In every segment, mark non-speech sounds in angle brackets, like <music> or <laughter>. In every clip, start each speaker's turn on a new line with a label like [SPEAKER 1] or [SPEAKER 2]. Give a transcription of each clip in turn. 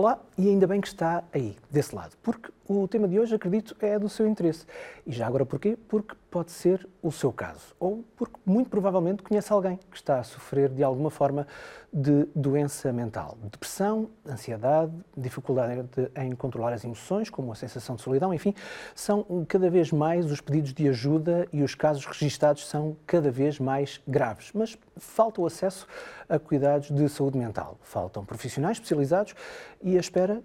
[SPEAKER 1] Olá, e ainda bem que está aí, desse lado, porque o tema de hoje, acredito, é do seu interesse. E já agora porquê? Porque pode ser o seu caso, ou porque muito provavelmente conhece alguém que está a sofrer de alguma forma de doença mental. Depressão, ansiedade, dificuldade em controlar as emoções, como a sensação de solidão, enfim, são cada vez mais os pedidos de ajuda e os casos registados são cada vez mais graves. Mas falta o acesso a cuidados de saúde mental. Faltam profissionais especializados e a espera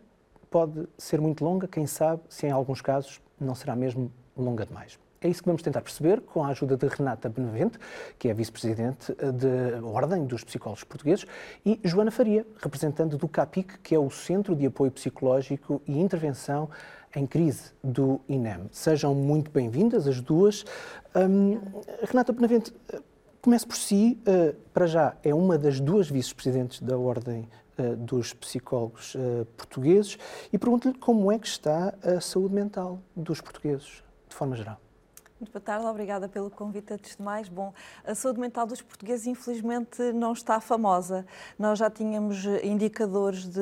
[SPEAKER 1] pode ser muito longa, quem sabe se em alguns casos não será mesmo longa demais. É isso que vamos tentar perceber com a ajuda de Renata Benevente, que é vice-presidente da Ordem dos Psicólogos Portugueses, e Joana Faria, representante do CAPIC, que é o Centro de Apoio Psicológico e Intervenção em Crise do INEM. Sejam muito bem-vindas as duas. Um, Renata Benevente, comece por si. Uh, para já, é uma das duas vice-presidentes da Ordem uh, dos Psicólogos uh, Portugueses e pergunto-lhe como é que está a saúde mental dos portugueses, de forma geral.
[SPEAKER 2] Muito boa tarde, obrigada pelo convite antes de mais. Bom, a saúde mental dos portugueses infelizmente não está famosa. Nós já tínhamos indicadores de,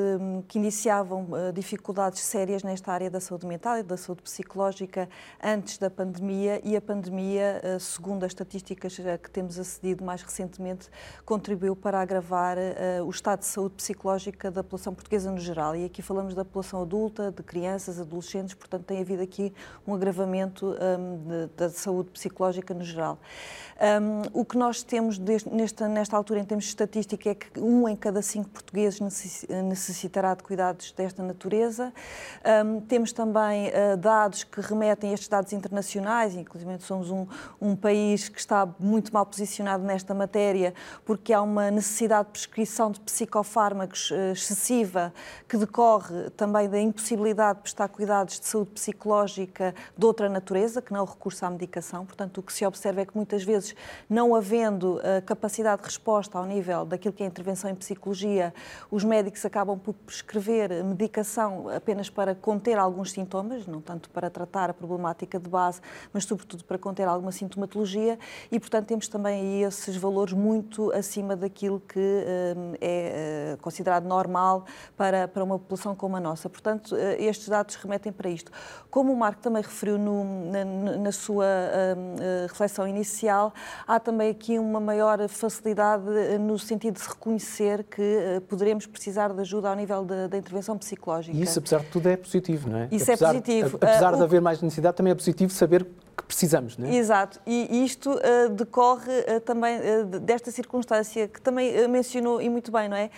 [SPEAKER 2] que iniciavam uh, dificuldades sérias nesta área da saúde mental e da saúde psicológica antes da pandemia e a pandemia, uh, segundo as estatísticas que temos acedido mais recentemente, contribuiu para agravar o estado de saúde psicológica da população portuguesa no geral. E aqui falamos da população adulta, de crianças, adolescentes, portanto tem havido aqui um agravamento um, de da saúde psicológica no geral. Um, o que nós temos deste, nesta, nesta altura, em termos de estatística, é que um em cada cinco portugueses necessitará de cuidados desta natureza. Um, temos também uh, dados que remetem a estes dados internacionais, inclusive somos um, um país que está muito mal posicionado nesta matéria, porque há uma necessidade de prescrição de psicofármacos uh, excessiva, que decorre também da impossibilidade de prestar cuidados de saúde psicológica de outra natureza, que não o recurso à medicação. Portanto, o que se observa é que muitas vezes, não havendo a capacidade de resposta ao nível daquilo que é a intervenção em psicologia, os médicos acabam por prescrever medicação apenas para conter alguns sintomas, não tanto para tratar a problemática de base, mas sobretudo para conter alguma sintomatologia e, portanto, temos também aí esses valores muito acima daquilo que eh, é eh, considerado normal para, para uma população como a nossa. Portanto, eh, estes dados remetem para isto. Como o Marco também referiu no, na, na sua sua uh, reflexão inicial, há também aqui uma maior facilidade eh, no sentido de se reconhecer que uh, poderemos precisar de ajuda ao nível da intervenção psicológica.
[SPEAKER 1] E isso, apesar de tudo, é positivo, não é?
[SPEAKER 2] Isso
[SPEAKER 1] apesar,
[SPEAKER 2] é positivo.
[SPEAKER 1] Apesar uh, de haver mais necessidade, também é positivo saber que precisamos, não é?
[SPEAKER 2] Exato, e isto uh, decorre uh, também uh, desta circunstância que também mencionou e muito bem, não é?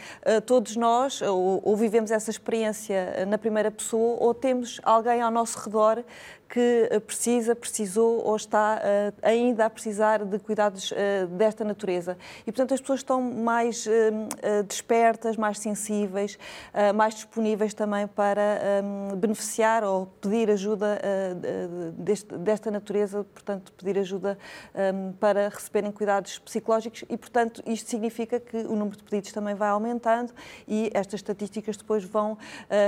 [SPEAKER 2] todos nós ou, vivemos essa experiência na primeira pessoa ou temos alguém ao nosso redor que precisa, precisou ou está ainda a precisar de cuidados desta natureza. E, portanto, as pessoas estão mais uh, despertas, mais sensíveis, mais disponíveis também para um, beneficiar ou pedir ajuda desta natureza, portanto, pedir ajuda um, para receberem cuidados psicológicos e, portanto, isto significa que o número de pedidos também vai aumentando e estas estatísticas depois vão,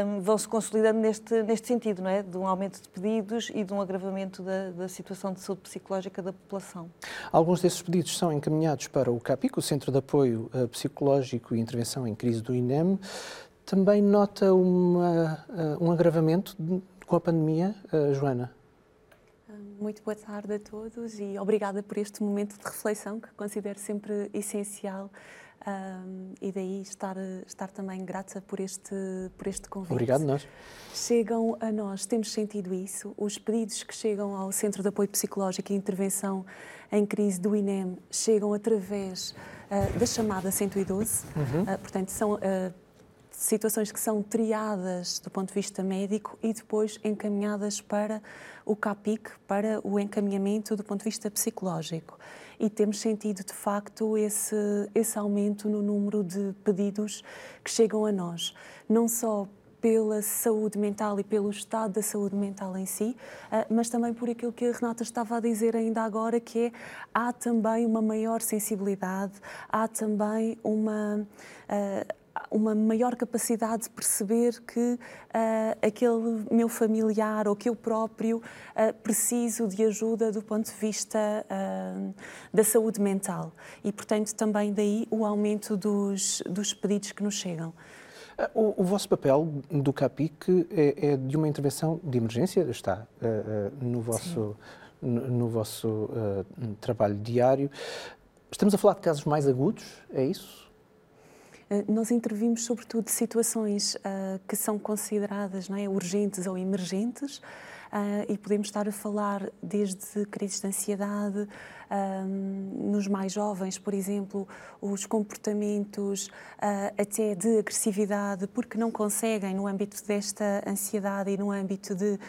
[SPEAKER 2] um, vão se consolidando neste, neste sentido, não é? De um aumento de pedidos e de um agravamento da, da, situação de saúde psicológica da população.
[SPEAKER 1] Alguns desses pedidos são encaminhados para o CAPIC, o Centro de Apoio eh, Psicológico e Intervenção em Crise do INEM. Também nota uma, eh, um agravamento com a pandemia, eh, Joana?
[SPEAKER 3] Muito boa tarde a todos e obrigada por este momento de reflexão que considero sempre essencial um, e daí estar, estar também grata por este, por este convite.
[SPEAKER 1] Obrigado, nós.
[SPEAKER 3] Chegam a nós, temos sentido isso, os pedidos que chegam ao Centro de Apoio Psicológico e Intervenção em Crise do INEM chegam através uh, da chamada 112, uhum. uh, portanto, são. Uh, situações que são triadas do ponto de vista médico e depois encaminhadas para o CAPIC, para o encaminhamento do ponto de vista psicológico. E temos sentido de facto esse, esse aumento no número de pedidos que chegam a nós, não só pela saúde mental e pelo estado da saúde mental em si, ah, mas também por aquilo que a Renata estava a dizer ainda agora, que é há também uma maior sensibilidade, há também uma ah, uma maior capacidade de perceber que uh, aquele meu familiar ou que eu próprio uh, preciso de ajuda do ponto de vista uh, da saúde mental. E, portanto, também daí o aumento dos, dos pedidos que nos chegam.
[SPEAKER 1] O, o vosso papel do CAPIC é, é, de uma intervenção de emergência, está no vosso, no, no, vosso trabalho diário. Estamos a falar de casos mais agudos, é isso?
[SPEAKER 3] Nós intervimos sobretudo situações que são consideradas não é, urgentes ou emergentes, Uh, e podemos estar a falar desde crises de ansiedade, nos mais jovens, por exemplo, os comportamentos até de agressividade, porque não conseguem, no âmbito desta ansiedade e no âmbito de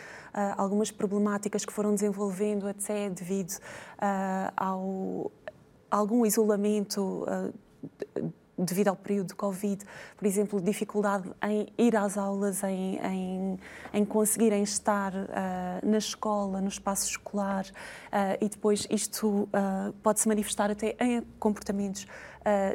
[SPEAKER 3] algumas problemáticas que foram desenvolvendo até devido ao algum isolamento devido ao período de Covid, por exemplo, dificuldade em ir às aulas, em, em, em conseguirem estar uh, na escola, no espaço escolar, uh, e depois isto uh, pode se manifestar até em comportamentos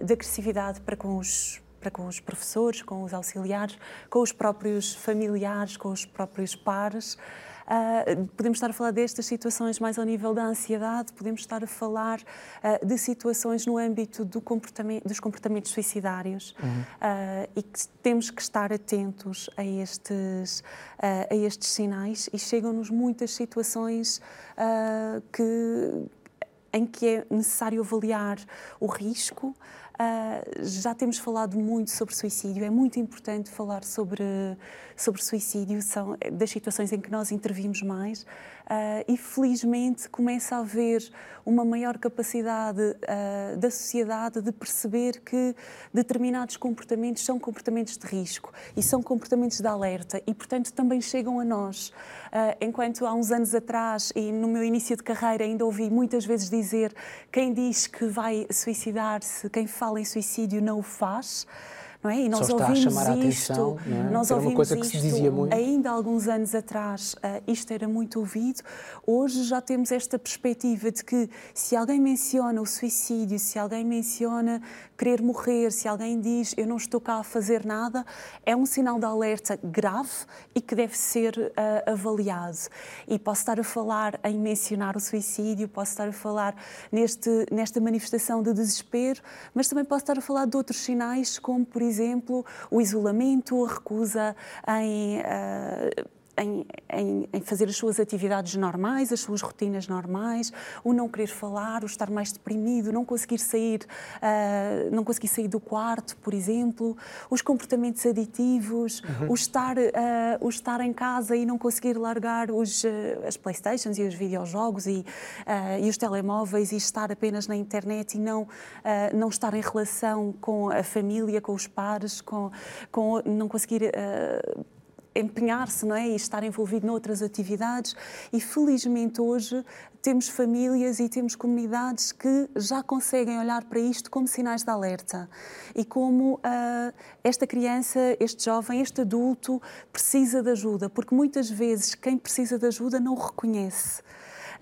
[SPEAKER 3] de agressividade para com os para com os professores, com os auxiliares, com os próprios familiares, com os próprios pares. Uh, podemos estar a falar destas situações mais ao nível da ansiedade, podemos estar a falar uh, de situações no âmbito do comportamento, dos comportamentos suicidários uhum. uh, e que temos que estar atentos a estes, a estes sinais e chegam-nos muitas situações que, em que é necessário avaliar o risco, Uh, já temos falado muito sobre suicídio, é muito importante falar sobre, sobre suicídio, são das situações em que nós intervimos mais uh, e felizmente começa a haver uma maior capacidade uh, da sociedade de perceber que determinados comportamentos são comportamentos de risco e são comportamentos de alerta e, portanto, também chegam a nós. Enquanto há uns anos atrás e no meu início de carreira ainda ouvi muitas vezes dizer quem diz que vai suicidar-se, quem fala em suicídio não o faz não é?
[SPEAKER 1] E nós Só ouvimos isto, atenção, é? nós Era ouvimos uma coisa que se dizia muito.
[SPEAKER 3] ainda há alguns anos atrás, uh, isto era muito ouvido. Hoje já temos esta perspectiva de que se alguém menciona o suicídio, se alguém menciona querer morrer, se alguém diz eu não estou cá a fazer nada, é um sinal de alerta grave e que deve ser uh, avaliado. E posso estar a falar em mencionar o suicídio, posso estar a falar neste, nesta manifestação de desespero, mas também posso estar a falar de outros sinais, como, por exemplo, o isolamento, a recusa em. Uh, em, em, em, fazer as suas atividades normais, as suas rotinas normais, o não querer falar, o estar mais deprimido, não conseguir sair, uh, não conseguir sair do quarto, por exemplo, os comportamentos aditivos, uhum. o estar, uh, o estar em casa e não conseguir largar os, uh, as Playstations e os videojogos e, e os telemóveis e estar apenas na internet e não não estar em relação com a família, com os pares, com, com não conseguir empenhar-se não é? e estar envolvido noutras atividades. E felizmente hoje temos famílias e temos comunidades que já conseguem olhar para isto como sinais de alerta e como uh, esta criança, este jovem, este adulto precisa de ajuda, porque muitas vezes quem precisa de ajuda não reconhece.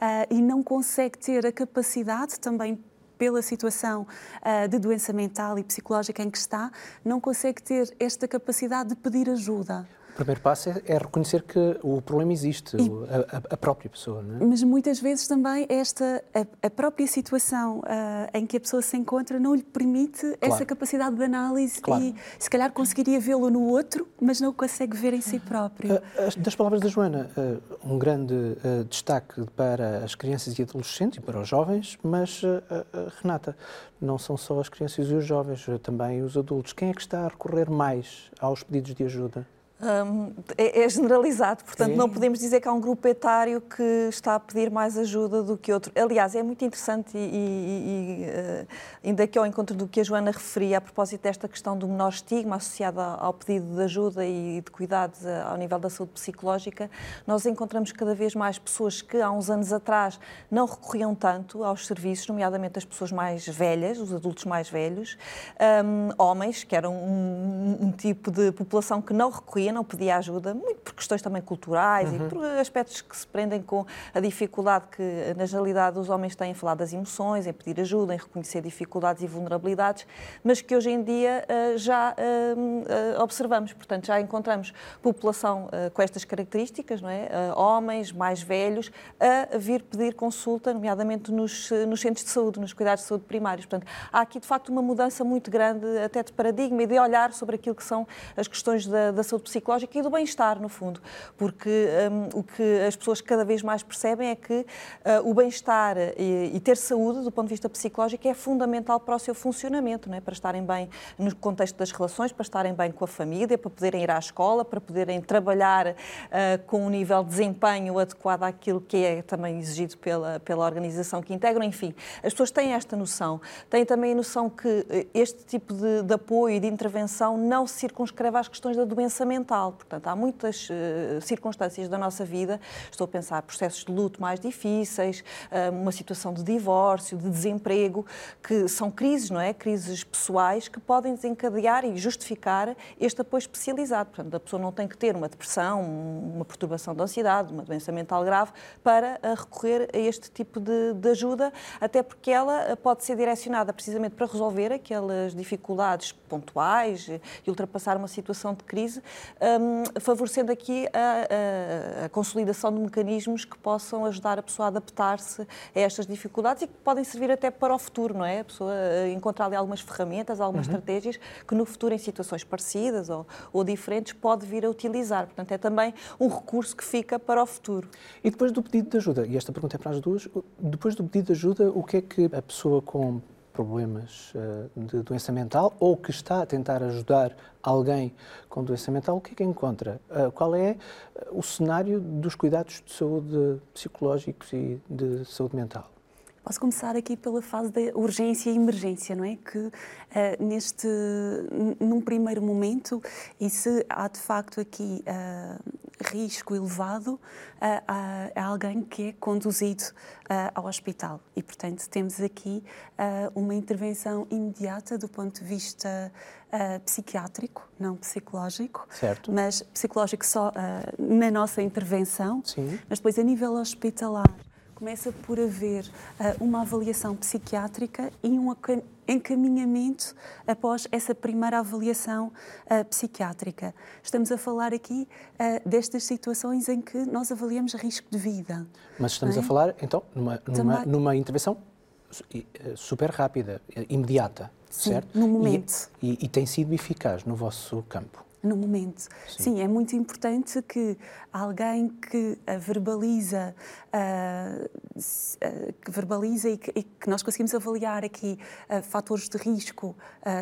[SPEAKER 3] Uh, e não consegue ter a capacidade também pela situação uh, de doença mental e psicológica em que está, não consegue ter esta capacidade de pedir ajuda.
[SPEAKER 1] O primeiro passo é, é reconhecer que o problema existe, e, a, a, própria pessoa. Não
[SPEAKER 3] é? Mas muitas vezes também esta, a, a própria situação uh, em que a pessoa se encontra não lhe permite claro. essa capacidade de análise claro. e se calhar conseguiria vê-lo no outro, mas não o consegue ver em si próprio.
[SPEAKER 1] Uh, das palavras da Joana, uh, um grande destaque para as crianças e adolescentes e para os jovens, mas Renata, não são só as crianças e os jovens, também os adultos. Quem é que está a recorrer mais aos pedidos de ajuda?
[SPEAKER 2] Um, é, é, generalizado, portanto, Sim. não podemos dizer que há um grupo etário que está a pedir mais ajuda do que outro. Aliás, é muito interessante e, e, e uh, ainda que ao encontro do que a Joana referia a propósito desta questão do menor estigma associado ao pedido de ajuda e de cuidados uh, ao nível da saúde psicológica, nós encontramos cada vez mais pessoas que há uns anos atrás não recorriam tanto aos serviços, nomeadamente as pessoas mais velhas, os adultos mais velhos, um, homens, que eram um, um tipo de população que não recorria não pedia ajuda, muito por questões também culturais uhum. e por aspectos que se prendem com a dificuldade que, na generalidade, os homens têm em falar das emoções, em pedir ajuda, em reconhecer dificuldades e vulnerabilidades, mas que hoje em dia uh, já uh, observamos. Portanto, já encontramos população com estas características, não é? homens mais velhos, a vir pedir consulta, nomeadamente nos, nos centros de saúde, nos cuidados de saúde primários. Portanto, há aqui, de facto, uma mudança muito grande, até de paradigma e de olhar sobre aquilo que são as questões da, da saúde psicológica e do bem-estar, no fundo. Porque um, o que as pessoas cada vez mais percebem é que uh, o bem-estar e, e, ter saúde, do ponto de vista psicológico, é fundamental para o seu funcionamento, não é? para estarem bem no contexto das relações, para estarem bem com a família, para poderem ir à escola, para poderem trabalhar uh, com um nível de desempenho adequado àquilo que é também exigido pela, pela organização que integram. Enfim, as pessoas têm esta noção. Têm também a noção que eh, este tipo de, de apoio e de intervenção não se circunscreve às questões da doença mental. Portanto, há muitas uh, circunstâncias da nossa vida, estou a pensar processos de luto mais difíceis, uh, uma situação de divórcio, de desemprego, que são crises, não é? Crises pessoais que podem desencadear e justificar este apoio especializado. Portanto, a pessoa não tem que ter uma depressão, uma perturbação de ansiedade, uma doença mental grave para uh, recorrer a este tipo de, de ajuda, até porque ela pode ser direcionada precisamente para resolver aquelas dificuldades pontuais e ultrapassar uma situação de crise, um, favorecendo aqui a, a, a, consolidação de mecanismos que possam ajudar a pessoa a adaptar-se a estas dificuldades e que podem servir até para o futuro, não é? A pessoa encontrar ali algumas ferramentas, algumas uhum. estratégias que no futuro, em situações parecidas ou, ou diferentes, pode vir a utilizar. Portanto, é também um recurso que fica para o futuro.
[SPEAKER 1] E depois do pedido de ajuda, e esta pergunta é para as duas, depois do pedido de ajuda, o que é que a pessoa com problemas uh, de doença mental ou que está a tentar ajudar alguém com doença mental, o que é que encontra? Uh, qual é eh, o cenário dos cuidados de saúde psicológicos e de saúde mental?
[SPEAKER 3] Posso começar aqui pela fase da urgência e emergência, não é? Que uh, neste, num primeiro momento, e se há de facto aqui uh, risco elevado, uh, há alguém que é conduzido ao hospital. E, portanto, temos aqui uma intervenção imediata do ponto de vista psiquiátrico, não psicológico.
[SPEAKER 1] Certo.
[SPEAKER 3] Mas psicológico só na nossa intervenção.
[SPEAKER 1] Sim.
[SPEAKER 3] Mas depois, a nível hospitalar, começa por haver uh, uma avaliação psiquiátrica e um encaminhamento após essa primeira avaliação uh, psiquiátrica. Estamos a falar aqui uh, destas situações em que nós avaliamos risco de vida.
[SPEAKER 1] Mas estamos é? a falar, então, numa, numa, numa intervenção super rápida, imediata,
[SPEAKER 3] Sim,
[SPEAKER 1] certo?
[SPEAKER 3] No momento.
[SPEAKER 1] E, e, e tem sido eficaz no vosso campo
[SPEAKER 3] no momento. Sim. Sim. é muito importante que alguém que verbaliza, uh, que verbaliza e que, e que, nós conseguimos avaliar aqui uh, fatores de risco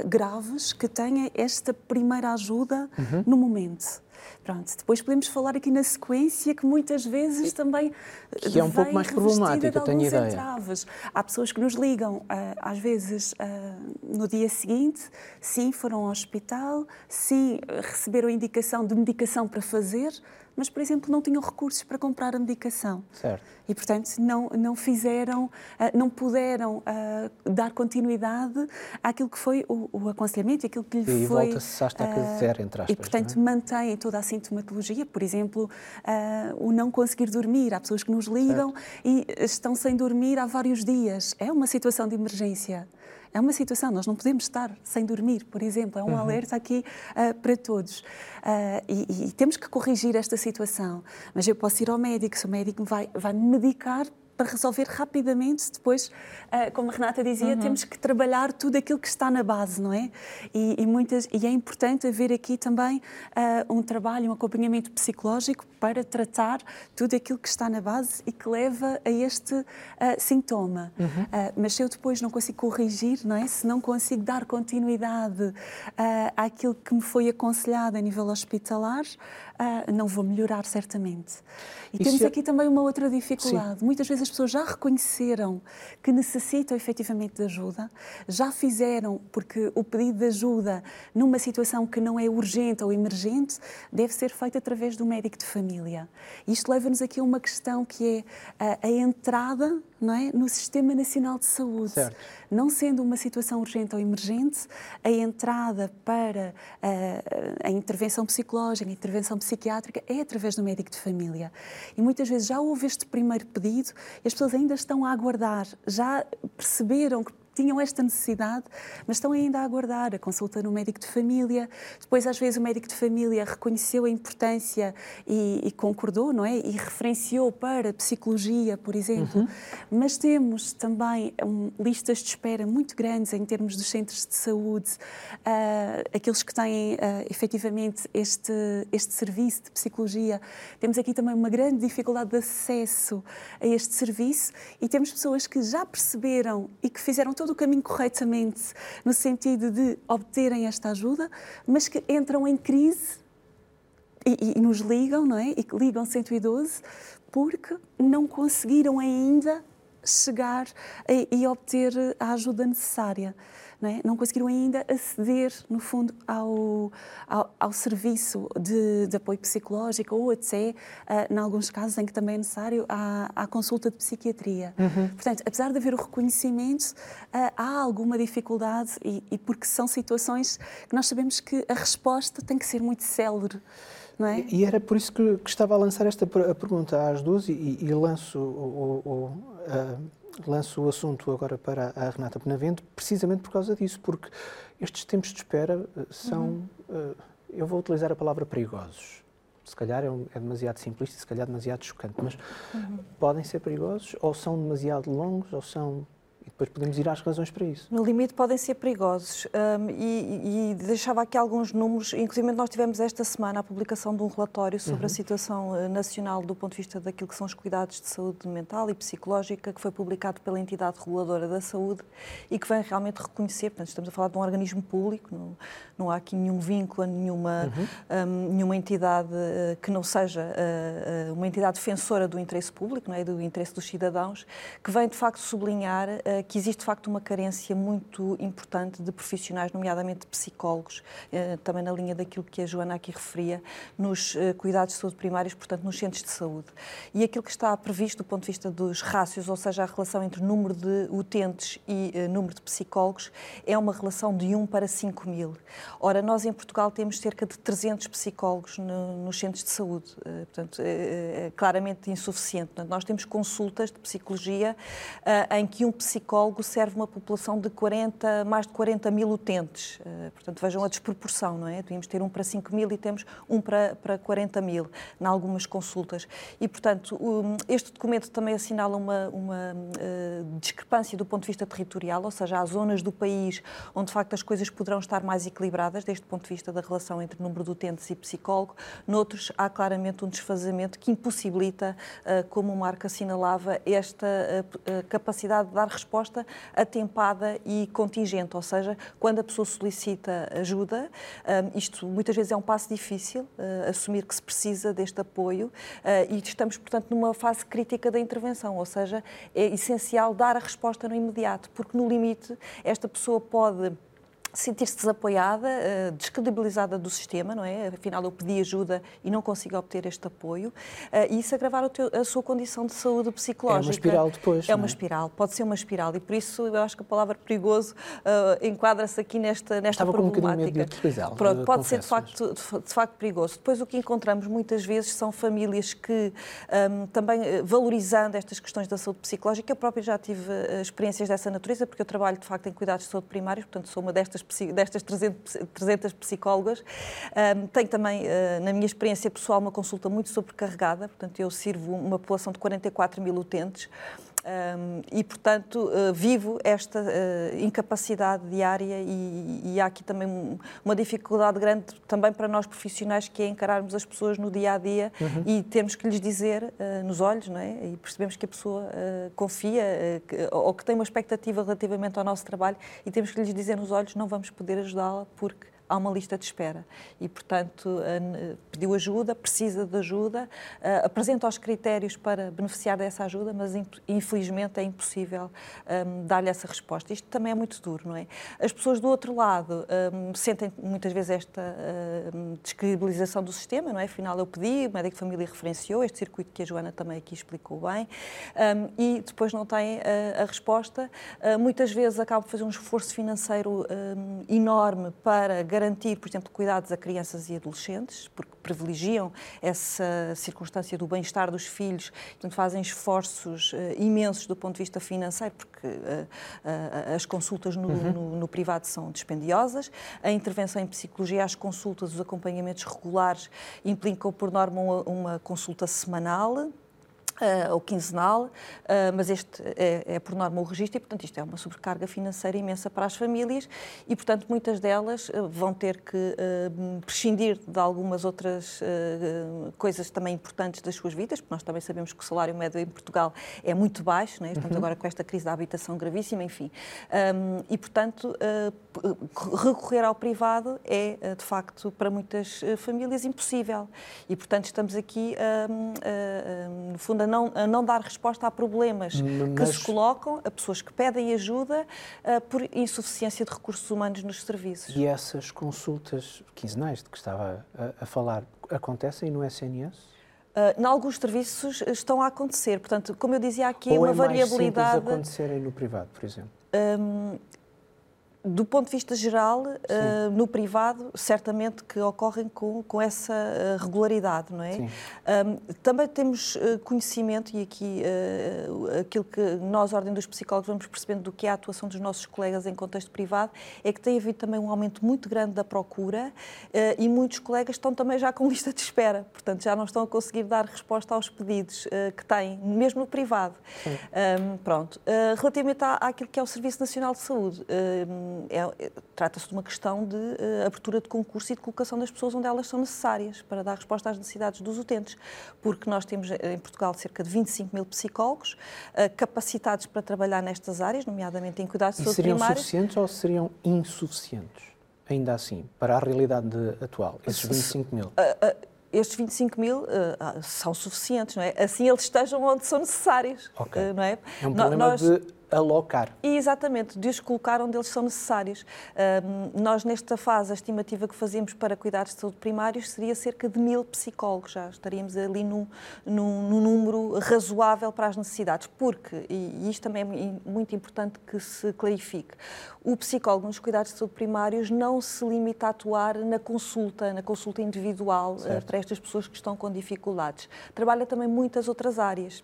[SPEAKER 3] graves, que tenha esta primeira ajuda uhum. no momento. Pronto, depois podemos falar aqui na sequência que muitas vezes também
[SPEAKER 1] que é um pouco mais problemática, tenho ideia.
[SPEAKER 3] Entraves. Há pessoas que nos ligam, ah, às vezes ah, no dia seguinte, sim, foram ao hospital, sim, receberam indicação de medicação para fazer, mas, por exemplo, não tinham recursos para comprar a medicação.
[SPEAKER 1] Certo.
[SPEAKER 3] E, portanto, não, não fizeram, ah, não puderam uh, dar continuidade àquilo que foi o, o aconselhamento, aquilo que lhe
[SPEAKER 1] e
[SPEAKER 3] foi...
[SPEAKER 1] E volta-se à estaca uh, zero, entre aspas.
[SPEAKER 3] E, portanto,
[SPEAKER 1] é?
[SPEAKER 3] mantém toda a sintomatologia, por exemplo, o não conseguir dormir. Há pessoas que nos ligam certo. e estão sem dormir há vários dias. É uma situação de emergência. É uma situação, nós não podemos estar sem dormir, por exemplo, é um uhum. alerta aqui uh, para todos. Uh, e, e, temos que corrigir esta situação. Mas eu posso ir ao médico, se o médico vai, vai me medicar para resolver rapidamente. Depois, eh, como a Renata dizia, uhum. temos que trabalhar tudo aquilo que está na base, não é? E, e muitas, e é importante haver aqui também uh, um trabalho, um acompanhamento psicológico para tratar tudo aquilo que está na base e que leva a este uh, sintoma. Uhum. Uh, mas se eu depois não consigo corrigir, não é? Se não consigo dar continuidade àquilo que me foi aconselhado a nível hospitalar, não vou melhorar certamente. E, e temos aqui também uma outra dificuldade. Sim. Muitas vezes as pessoas já reconheceram que necessitam efetivamente de ajuda, já fizeram, porque o pedido de ajuda numa situação que não é urgente ou emergente deve ser feito através do médico de família. Isto leva-nos aqui a uma questão que é a, a entrada não é, no Sistema Nacional de Saúde.
[SPEAKER 1] Certo.
[SPEAKER 3] Não sendo uma situação urgente ou emergente, a entrada para a, a intervenção psicológica, a intervenção psiquiátrica é através do médico de família. E muitas vezes já houve este primeiro pedido e as pessoas ainda estão a aguardar, já perceberam que tinham esta necessidade, mas estão ainda a aguardar a consulta no médico de família. Depois, às vezes, o médico de família reconheceu a importância e, e concordou, não é? E referenciou para psicologia, por exemplo. Uhum. Mas temos também um, listas de espera muito grandes em termos dos centros de saúde, uh, aqueles que têm uh, efetivamente este, este serviço de psicologia. Temos aqui também uma grande dificuldade de acesso a este serviço e temos pessoas que já perceberam e que fizeram todo todo o caminho corretamente no sentido de obterem esta ajuda, mas que entram em crise e, e nos ligam, não é? E que ligam 112 porque não conseguiram ainda chegar a, e obter a ajuda necessária não, é? não conseguiram ainda aceder, no fundo, ao, ao, ao serviço de, de, apoio psicológico ou até, uh, em alguns casos em que também é necessário, a, a consulta de psiquiatria. Uhum. Portanto, apesar de haver o reconhecimento, uh, há alguma dificuldade e, e porque são situações que nós sabemos que a resposta tem que ser muito célere. É?
[SPEAKER 1] E era por isso que, que, estava a lançar esta pergunta às duas e, e lanço o, o, o, lanço o assunto agora para a Renata Benavente, precisamente por causa disso, porque estes tempos de espera eh, são, uhum. uh, eu vou utilizar a palavra perigosos. Se calhar é, um, é demasiado simplista se calhar demasiado chocante, mas uhum. podem ser perigosos ou são demasiado longos ou são depois podemos ir às razões para isso.
[SPEAKER 2] No limite podem ser perigosos um, e, e, deixava aqui alguns números, inclusive nós tivemos esta semana a publicação de um relatório sobre uhum. a situação uh, nacional do ponto de vista daquilo que são os cuidados de saúde mental e psicológica, que foi publicado pela entidade reguladora da saúde e que vem realmente reconhecer, portanto estamos a falar de um organismo público, não, não há aqui nenhum vínculo a nenhuma, uhum. um, nenhuma entidade uh, que não seja uh, uma entidade defensora do interesse público, não é, do interesse dos cidadãos, que vem de facto sublinhar que existe de facto uma carência muito importante de profissionais, nomeadamente psicólogos, eh, também na linha daquilo que a Joana aqui referia, nos eh, cuidados de saúde primários, portanto, nos centros de saúde. E aquilo que está previsto do ponto de vista dos rácios, ou seja, a relação entre número de utentes e número de psicólogos, é uma relação de 1 para 5 mil. Ora, nós em Portugal temos cerca de 300 psicólogos no, nos centros de saúde, portanto, é, claramente insuficiente. Nós temos consultas de psicologia em que um psicólogo psicólogo serve uma população de 40, mais de 40 mil utentes. Uh, portanto, vejam a desproporção, não é? Devíamos ter um para 5 mil e temos um para, para 40 mil, em algumas consultas. E, portanto, este documento também assinala uma, uma uh, discrepância do ponto de vista territorial, ou seja, há zonas do país onde, de facto, as coisas poderão estar mais equilibradas, desde o ponto de vista da relação entre número de utentes e psicólogo. Noutros, há claramente um desfazamento que impossibilita, uh, como o Marco assinalava, esta capacidade de dar resposta resposta atempada e contingente, ou seja, quando a pessoa solicita ajuda, hum, isto muitas vezes é um passo difícil, uh, assumir que se precisa deste apoio uh, e estamos, portanto, numa fase crítica da intervenção, ou seja, é essencial dar a resposta no imediato, porque no limite esta pessoa pode sentir-se desapoiada, uh, descredibilizada do sistema, não é? Afinal, eu pedi ajuda e não consigo obter este apoio, uh, e isso agravar teu, a sua condição de saúde psicológica. É
[SPEAKER 1] uma espiral depois.
[SPEAKER 2] É uma é? espiral, pode ser uma espiral, e por isso eu acho que a palavra perigoso uh, enquadra-se aqui nesta, nesta
[SPEAKER 1] Estava
[SPEAKER 2] problemática.
[SPEAKER 1] Com um.
[SPEAKER 2] Pronto, pode ser de facto, de facto perigoso. Depois o que encontramos muitas vezes são famílias que, um, também valorizando estas questões da saúde psicológica, eu própria já tive experiências dessa natureza, porque eu trabalho de facto em cuidados de saúde primários, portanto sou uma destas destas 300, 300 psicólogas. Um, tenho também, uh, na minha experiência pessoal, uma consulta muito sobrecarregada, portanto, eu sirvo uma população de 44 mil utentes. Um, e, portanto, uh, vivo esta uh, incapacidade diária e, e, há aqui também uma dificuldade grande também para nós profissionais que é encararmos as pessoas no dia a dia uhum. e temos que lhes dizer uh, nos olhos, não é? E percebemos que a pessoa confia que, ou que tem uma expectativa relativamente ao nosso trabalho e temos que lhes dizer nos olhos não vamos poder ajudá-la porque há uma lista de espera e, portanto, pediu ajuda, precisa de ajuda, apresenta os critérios para beneficiar dessa ajuda, mas infelizmente é impossível um, dar-lhe essa resposta. Isto também é muito duro, não é? As pessoas do outro lado um, sentem muitas vezes esta um, descredibilização do sistema, não é? Afinal, eu pedi, o médico de família referenciou este circuito que a Joana também aqui explicou bem, e depois não têm a, a resposta. Uh, muitas vezes acabam por fazer um esforço financeiro enorme para garantir, por exemplo, cuidados a crianças e adolescentes, porque privilegiam essa circunstância do bem-estar dos filhos, portanto, fazem esforços uh, imensos do ponto de vista financeiro, porque uh, uh, as consultas no, uhum. no, no, privado são dispendiosas, a intervenção em psicologia, as consultas, os acompanhamentos regulares implicam, por norma, uma, uma consulta semanal uh, ou quinzenal, uh, mas este é, é, por norma o registro e, portanto, isto é uma sobrecarga financeira imensa para as famílias e, portanto, muitas delas uh, vão ter que uh, prescindir de algumas outras coisas também importantes das suas vidas, porque nós também sabemos que o salário médio em Portugal é muito baixo, né? estamos uhum. agora com esta crise da habitação gravíssima, enfim. Um, e, portanto, recorrer ao privado é, de facto, para muitas famílias impossível. E, portanto, estamos aqui, um, no fundo, não, a não dar resposta a problemas Mas... que se colocam, a pessoas que pedem ajuda uh, por insuficiência de recursos humanos nos serviços.
[SPEAKER 1] E essas consultas quinzenais de que estava a, a falar acontecem no SNS?
[SPEAKER 2] Uh, em alguns serviços estão a acontecer. Portanto, como eu dizia aqui,
[SPEAKER 1] Ou
[SPEAKER 2] uma
[SPEAKER 1] é
[SPEAKER 2] variabilidade.
[SPEAKER 1] Mais acontecerem no privado, por exemplo?
[SPEAKER 2] Um, do ponto de vista geral, uh, no privado, certamente que ocorrem com, com essa uh, regularidade, não é? Um, também temos uh, conhecimento, e aqui aquilo que nós, Ordem dos Psicólogos, vamos percebendo do que é a atuação dos nossos colegas em contexto privado, é que tem havido também um aumento muito grande da procura e muitos colegas estão também já com <laughs> lista de espera, portanto já não estão a conseguir dar resposta aos pedidos que têm, mesmo no privado. Um, pronto. relativamente à, àquilo que é o Serviço Nacional de Saúde, é, é, trata-se de uma questão de uh, abertura de concurso e de colocação das pessoas onde elas são necessárias para dar resposta às necessidades dos utentes, porque nós temos eh, em Portugal cerca de 25 mil psicólogos uh, capacitados para trabalhar nestas áreas, nomeadamente em cuidados de saúde
[SPEAKER 1] seriam
[SPEAKER 2] primários.
[SPEAKER 1] seriam suficientes ou seriam insuficientes, ainda assim, para a realidade atual, esses 25 mil? Uh,
[SPEAKER 2] estes 25 mil uh, são suficientes, não é? Assim eles estejam onde são necessários,
[SPEAKER 1] okay.
[SPEAKER 2] uh, não é?
[SPEAKER 1] É um problema Nós, de alocar.
[SPEAKER 2] E exatamente, de os colocar onde eles são necessários. Um, nós, nesta fase, a estimativa que fazemos para cuidados de saúde primários seria cerca de mil psicólogos. Já estaríamos ali num, num, num número razoável para as necessidades. Porque, e isto também é muito importante que se clarifique, o psicólogo nos cuidados de saúde primários não se limita a atuar na consulta, na consulta individual uh, para estas pessoas que estão com dificuldades. Trabalha também muitas outras áreas.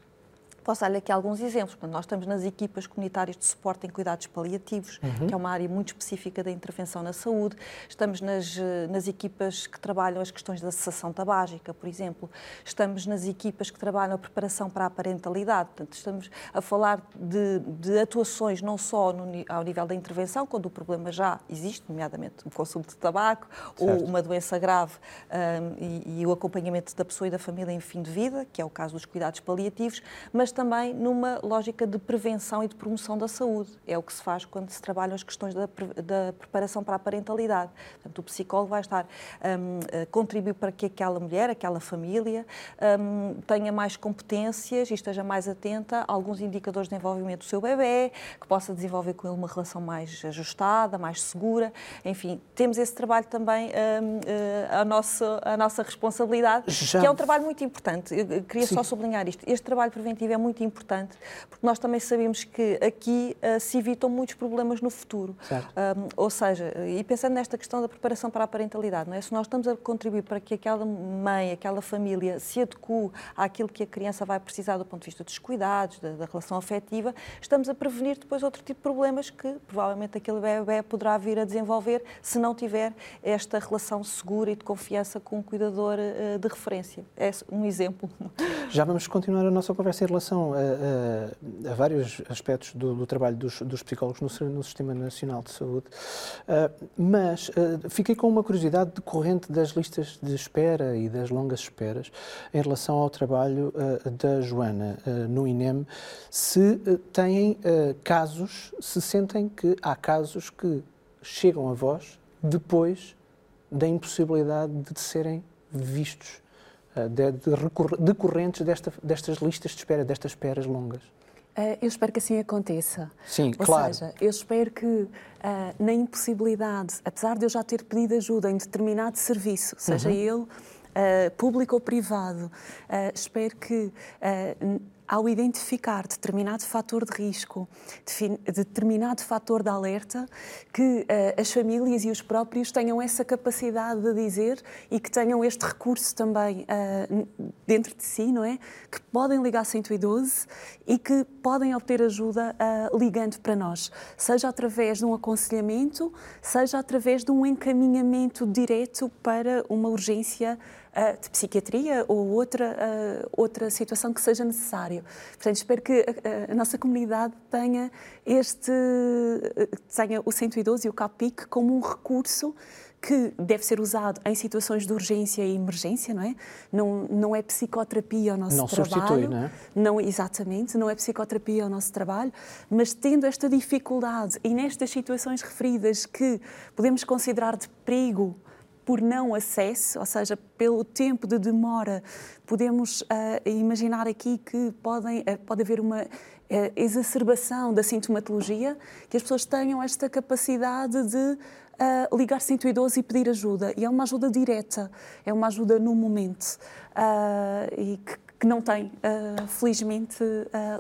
[SPEAKER 2] Posso dar-lhe aqui alguns exemplos. Nós estamos nas equipas comunitárias de suporte em cuidados paliativos, uhum. que é uma área muito específica da intervenção na saúde. Estamos nas, eh, nas equipas que trabalham as questões da cessação tabágica, por exemplo. Estamos nas equipas que trabalham a preparação para a parentalidade. Portanto, estamos a falar de, de atuações não só no, ao nível da intervenção, quando o problema já existe, nomeadamente o consumo de tabaco certo. ou uma doença grave um, e, e o acompanhamento da pessoa e da família em fim de vida, que é o caso dos cuidados paliativos, mas também numa lógica de prevenção e de promoção da saúde. É o que se faz quando se trabalham as questões da, da preparação para a parentalidade. Portanto, o psicólogo vai estar um, a contribuir para que aquela mulher, aquela família, um, tenha mais competências e esteja mais atenta a alguns indicadores de desenvolvimento do seu bebê, que possa desenvolver com ele uma relação mais ajustada, mais segura. Enfim, temos esse trabalho também um, eh, a, nossa, a nossa responsabilidade, Já... que é um trabalho muito importante. Eu queria Sim. só sublinhar isto. Este trabalho preventivo é muito importante, porque nós também sabemos que aqui uh, se evitam muitos problemas no futuro. Um, ou seja, e pensando nesta questão da preparação para a parentalidade, não é? se nós estamos a contribuir para que aquela mãe, aquela família se adeque àquilo que a criança vai precisar do ponto de vista dos cuidados, da, da relação afetiva, estamos a prevenir depois outro tipo de problemas que provavelmente aquele bebê poderá vir a desenvolver se não tiver esta relação segura e de confiança com um cuidador uh, de referência. É um exemplo.
[SPEAKER 1] Já vamos continuar a nossa conversa em relação relação a, a, a vários aspectos do, do trabalho dos, dos, psicólogos no, no, Sistema Nacional de Saúde, uh, mas uh, fiquei com uma curiosidade decorrente das listas de espera e das longas esperas em relação ao trabalho uh, da Joana no INEM, se têm casos, se sentem que há casos que chegam a vós depois da impossibilidade de serem vistos, de, de decorrentes desta, destas listas de espera, destas esperas longas?
[SPEAKER 3] Uh, eu espero que assim aconteça.
[SPEAKER 1] Sim,
[SPEAKER 3] Ou
[SPEAKER 1] claro. Ou
[SPEAKER 3] seja, eu espero que uh, na impossibilidade, apesar de eu já ter pedido ajuda em determinado serviço, seja uhum. ele uh, público ou privado, espero que ao identificar determinado fator de risco, determinado fator de alerta, que uh, as famílias e os próprios tenham essa capacidade de dizer e que tenham este recurso também uh, dentro de si, não é? Que podem ligar 112 e que podem obter ajuda uh, ligando para nós, seja através de um aconselhamento, seja através de um encaminhamento direto para uma urgência uh, de psiquiatria ou outra, uh, outra situação que seja necessário. Portanto, espero que a, a nossa comunidade tenha este, tenha o 112 e o CAPIC como um recurso que deve ser usado em situações de urgência e emergência, não é? Não, não é psicoterapia o nosso
[SPEAKER 1] não
[SPEAKER 3] trabalho.
[SPEAKER 1] Substitui, não é?
[SPEAKER 3] Não, exatamente, não é psicoterapia o nosso trabalho, mas tendo esta dificuldade e nestas situações referidas que podemos considerar de perigo por não acesso, ou seja, pelo tempo de demora, podemos uh, imaginar aqui que podem, uh, pode haver uma uh, exacerbação da sintomatologia, que as pessoas tenham esta capacidade de ligar 112 e pedir ajuda. E é uma ajuda direta, é uma ajuda no momento. e que, que, não tem, felizmente,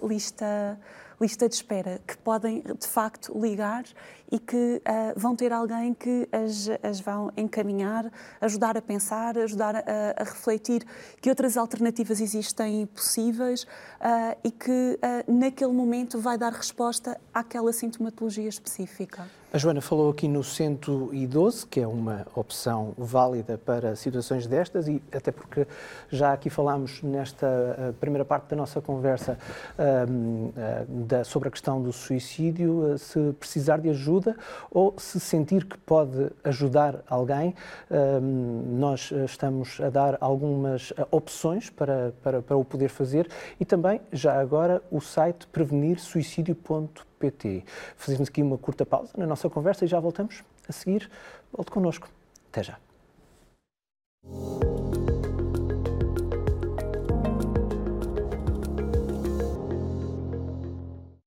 [SPEAKER 3] lista lista de espera, que podem de facto ligar e que uh, vão ter alguém que as, as vão encaminhar, ajudar a pensar, ajudar a, a refletir que outras alternativas existem possíveis uh, e que uh, naquele momento vai dar resposta àquela sintomatologia específica.
[SPEAKER 1] A Joana falou aqui no 112, que é uma opção válida para situações destas, e até porque já aqui falámos nesta primeira parte da nossa conversa da, sobre a questão do suicídio, se precisar de ajuda ajuda ou se sentir que pode ajudar alguém, hum, nós eh, estamos a dar algumas eh, opções para, para, para o poder fazer e também, já agora, o site prevenirsuicidio.pt. Fazemos aqui uma curta pausa na nossa conversa e já voltamos a seguir. Volte connosco. Até já.